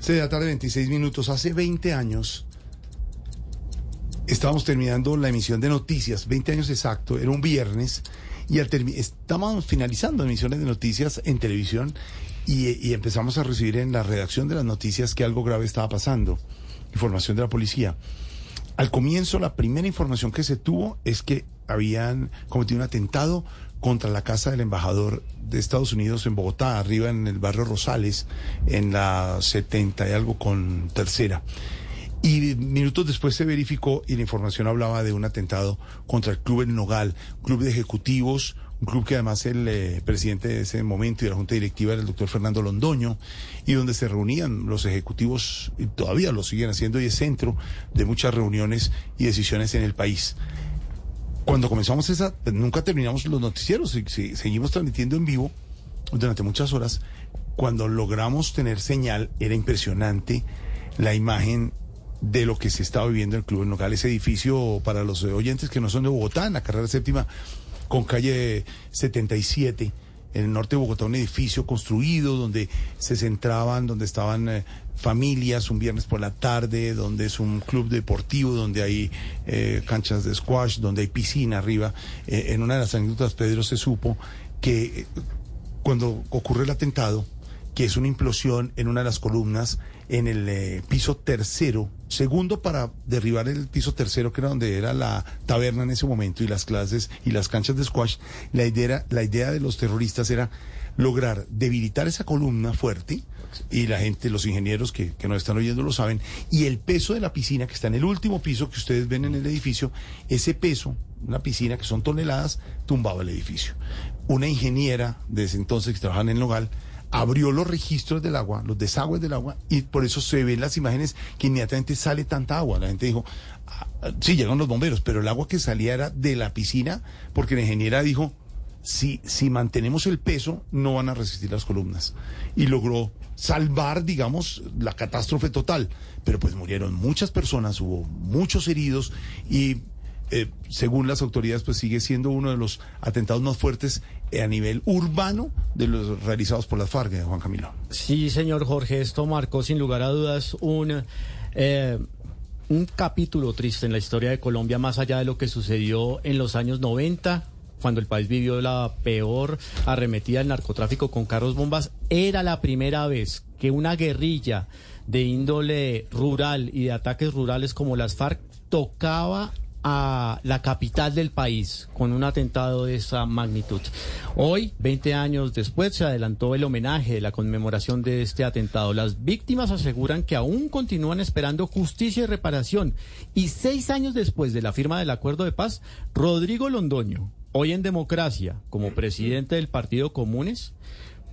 6 de la tarde, 26 minutos. Hace 20 años estábamos terminando la emisión de noticias, 20 años exacto, era un viernes, y al estábamos finalizando emisiones de noticias en televisión y empezamos a recibir en la redacción de las noticias que algo grave estaba pasando, información de la policía. Al comienzo, la primera información que se tuvo es que habían cometido un atentado contra la casa del embajador de Estados Unidos en Bogotá, arriba en el barrio Rosales, en la 70 y algo con tercera. Y minutos después se verificó y la información hablaba de un atentado contra el Club El Nogal, club de ejecutivos, un club que además el eh, presidente de ese momento y de la junta directiva era el doctor Fernando Londoño, y donde se reunían los ejecutivos, y todavía lo siguen haciendo, y es centro de muchas reuniones y decisiones en el país. Cuando comenzamos esa, nunca terminamos los noticieros, y- seguimos transmitiendo en vivo durante muchas horas. Cuando logramos tener señal, era impresionante la imagen de lo que se estaba viviendo en el Club El Nogal, ese edificio para los oyentes que no son de Bogotá, en la carrera séptima, con calle 77, en el norte de Bogotá, un edificio construido donde se centraban, donde estaban eh, familias un viernes por la tarde, donde es un club deportivo, donde hay eh, canchas de squash, donde hay piscina arriba. Eh, en una de las anécdotas, Pedro se supo que eh, cuando ocurre el atentado, que es una implosión en una de las columnas en el eh, piso tercero, segundo para derribar el piso tercero, que era donde era la taberna en ese momento, y las clases y las canchas de squash, la idea, la idea de los terroristas era lograr debilitar esa columna fuerte, y la gente, los ingenieros que, que nos están oyendo lo saben, y el peso de la piscina que está en el último piso que ustedes ven en el edificio, ese peso, una piscina que son toneladas, tumbaba el edificio. Una ingeniera de ese entonces que trabajaba en el Nogal, abrió los registros del agua, los desagües del agua, y por eso se ven las imágenes que inmediatamente sale tanta agua. La gente dijo, "Ah, ah, sí, llegan los bomberos, pero el agua que salía era de la piscina, porque la ingeniera dijo, si, si mantenemos el peso, no van a resistir las columnas. Y logró salvar, digamos, la catástrofe total. Pero pues murieron muchas personas, hubo muchos heridos y eh, según las autoridades, pues sigue siendo uno de los atentados más fuertes eh, a nivel urbano de los realizados por las FARC, eh, Juan Camilo. Sí, señor Jorge, esto marcó sin lugar a dudas un, eh, un capítulo triste en la historia de Colombia, más allá de lo que sucedió en los años 90, cuando el país vivió la peor arremetida del narcotráfico con carros bombas. Era la primera vez que una guerrilla de índole rural y de ataques rurales como las FARC tocaba a la capital del país con un atentado de esa magnitud. Hoy, 20 años después, se adelantó el homenaje, la conmemoración de este atentado. Las víctimas aseguran que aún continúan esperando justicia y reparación. Y seis años después de la firma del acuerdo de paz, Rodrigo Londoño, hoy en democracia, como presidente del Partido Comunes,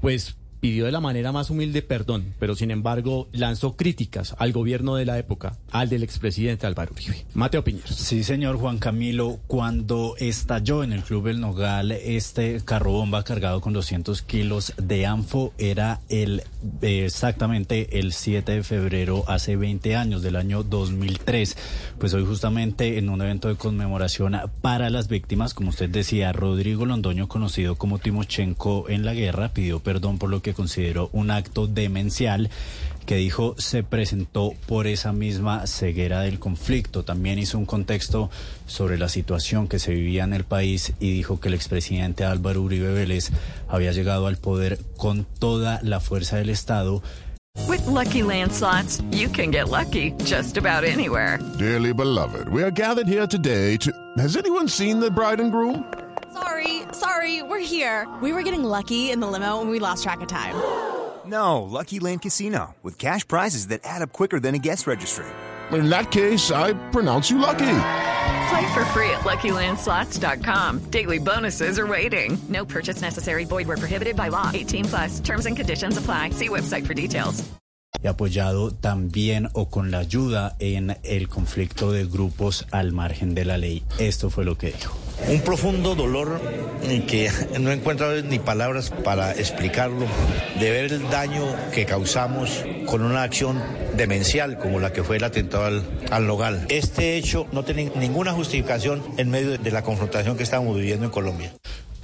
pues pidió de la manera más humilde perdón, pero sin embargo lanzó críticas al gobierno de la época, al del expresidente Álvaro Uribe. Mateo Piñeros. Sí, señor Juan Camilo, cuando estalló en el Club El Nogal este carro bomba cargado con 200 kilos de anfo, era el exactamente el 7 de febrero hace 20 años, del año 2003. Pues hoy justamente en un evento de conmemoración para las víctimas, como usted decía, Rodrigo Londoño, conocido como Timochenko en la guerra, pidió perdón por lo que consideró un acto demencial que dijo se presentó por esa misma ceguera del conflicto. También hizo un contexto sobre la situación que se vivía en el país y dijo que el expresidente Álvaro Uribe Vélez había llegado al poder con toda la fuerza del Estado. With Lucky Land slots, you can get lucky just about anywhere. Dearly beloved, we are gathered here today to. Has anyone seen the bride and groom? Sorry, sorry, we're here. We were getting lucky in the limo and we lost track of time. No, Lucky Land Casino, with cash prizes that add up quicker than a guest registry. In that case, I pronounce you lucky. Play for free at LuckyLandSlots.com. Daily bonuses are waiting. No purchase necessary. Void were prohibited by law. 18 plus. Terms and conditions apply. See website for details. y apoyado también o con la ayuda en el conflicto de grupos al margen de la ley. Esto fue lo que dijo. Un profundo dolor que no encuentro ni palabras para explicarlo, de ver el daño que causamos con una acción demencial como la que fue el atentado al, al Nogal. Este hecho no tiene ninguna justificación en medio de la confrontación que estamos viviendo en Colombia.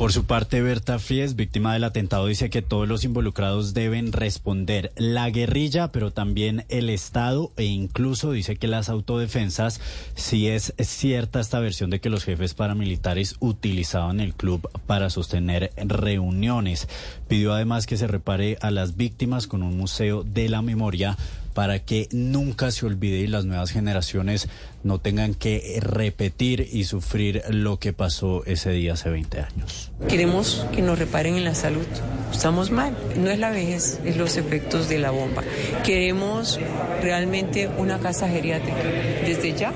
Por su parte, Berta Fries, víctima del atentado, dice que todos los involucrados deben responder. La guerrilla, pero también el Estado e incluso dice que las autodefensas, si es cierta esta versión de que los jefes paramilitares utilizaban el club para sostener reuniones. Pidió además que se repare a las víctimas con un museo de la memoria para que nunca se olvide y las nuevas generaciones no tengan que repetir y sufrir lo que pasó ese día hace 20 años. Queremos que nos reparen en la salud. Estamos mal. No es la vejez, es los efectos de la bomba. Queremos realmente una casa geriátrica. Desde ya.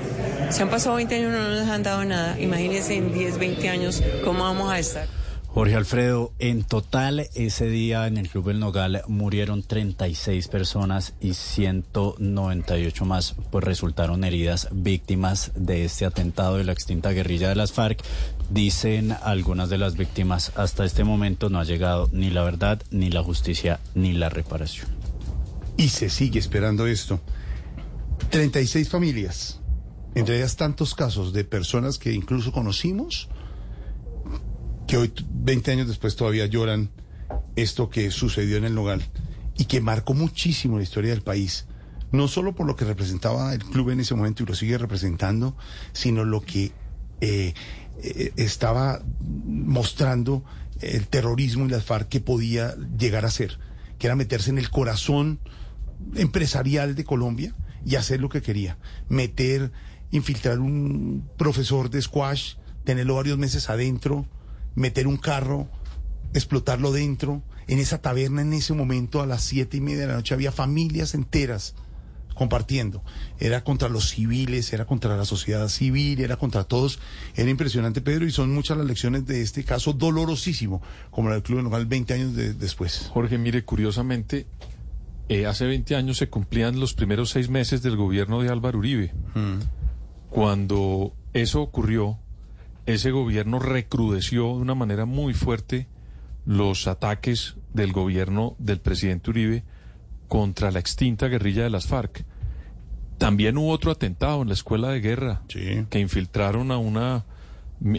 Se han pasado 20 años y no nos han dado nada. Imagínense en 10, 20 años cómo vamos a estar. Jorge Alfredo, en total ese día en el Club El Nogal murieron 36 personas y 198 más pues resultaron heridas víctimas de este atentado de la extinta guerrilla de las FARC. Dicen algunas de las víctimas, hasta este momento no ha llegado ni la verdad, ni la justicia, ni la reparación. Y se sigue esperando esto. 36 familias, entre ellas tantos casos de personas que incluso conocimos hoy, 20 años después, todavía lloran esto que sucedió en el Nogal y que marcó muchísimo la historia del país. No solo por lo que representaba el club en ese momento y lo sigue representando, sino lo que eh, eh, estaba mostrando el terrorismo y las FARC que podía llegar a ser, que era meterse en el corazón empresarial de Colombia y hacer lo que quería, meter, infiltrar un profesor de squash, tenerlo varios meses adentro, meter un carro, explotarlo dentro. En esa taberna en ese momento a las siete y media de la noche había familias enteras compartiendo. Era contra los civiles, era contra la sociedad civil, era contra todos. Era impresionante, Pedro, y son muchas las lecciones de este caso dolorosísimo, como la del Club Nogal 20 años después. Jorge, mire, curiosamente, eh, hace 20 años se cumplían los primeros seis meses del gobierno de Álvaro Uribe. Mm. Cuando eso ocurrió, ese gobierno recrudeció de una manera muy fuerte los ataques del gobierno del presidente Uribe contra la extinta guerrilla de las FARC. También hubo otro atentado en la escuela de guerra que infiltraron a una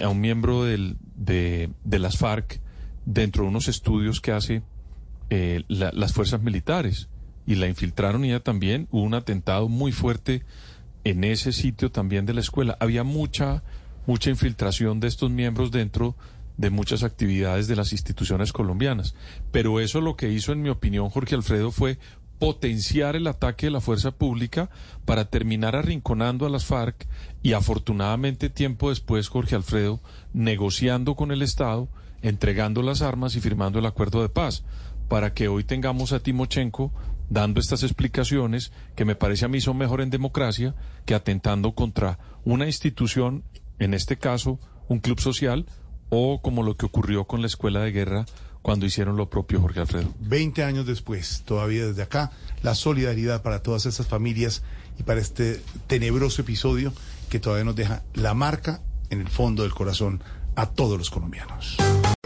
a un miembro del, de, las FARC dentro de unos estudios que hace eh, las fuerzas militares y la infiltraron y ella también hubo un atentado muy fuerte en ese sitio también de la escuela. Había mucha mucha infiltración de estos miembros dentro de muchas actividades de las instituciones colombianas. Pero eso lo que hizo, en mi opinión, Jorge Alfredo, fue potenciar el ataque de la fuerza pública para terminar arrinconando a las FARC y afortunadamente tiempo después Jorge Alfredo negociando con el Estado, entregando las armas y firmando el acuerdo de paz para que hoy tengamos a Timochenko dando estas explicaciones que me parece a mí son mejor en democracia que atentando contra una institución en este caso un club social, o como lo que ocurrió con la escuela de guerra cuando hicieron lo propio Jorge Alfredo. Veinte años después, todavía desde acá, la solidaridad para todas esas familias y para este tenebroso episodio que todavía nos deja la marca en el fondo del corazón a todos los colombianos.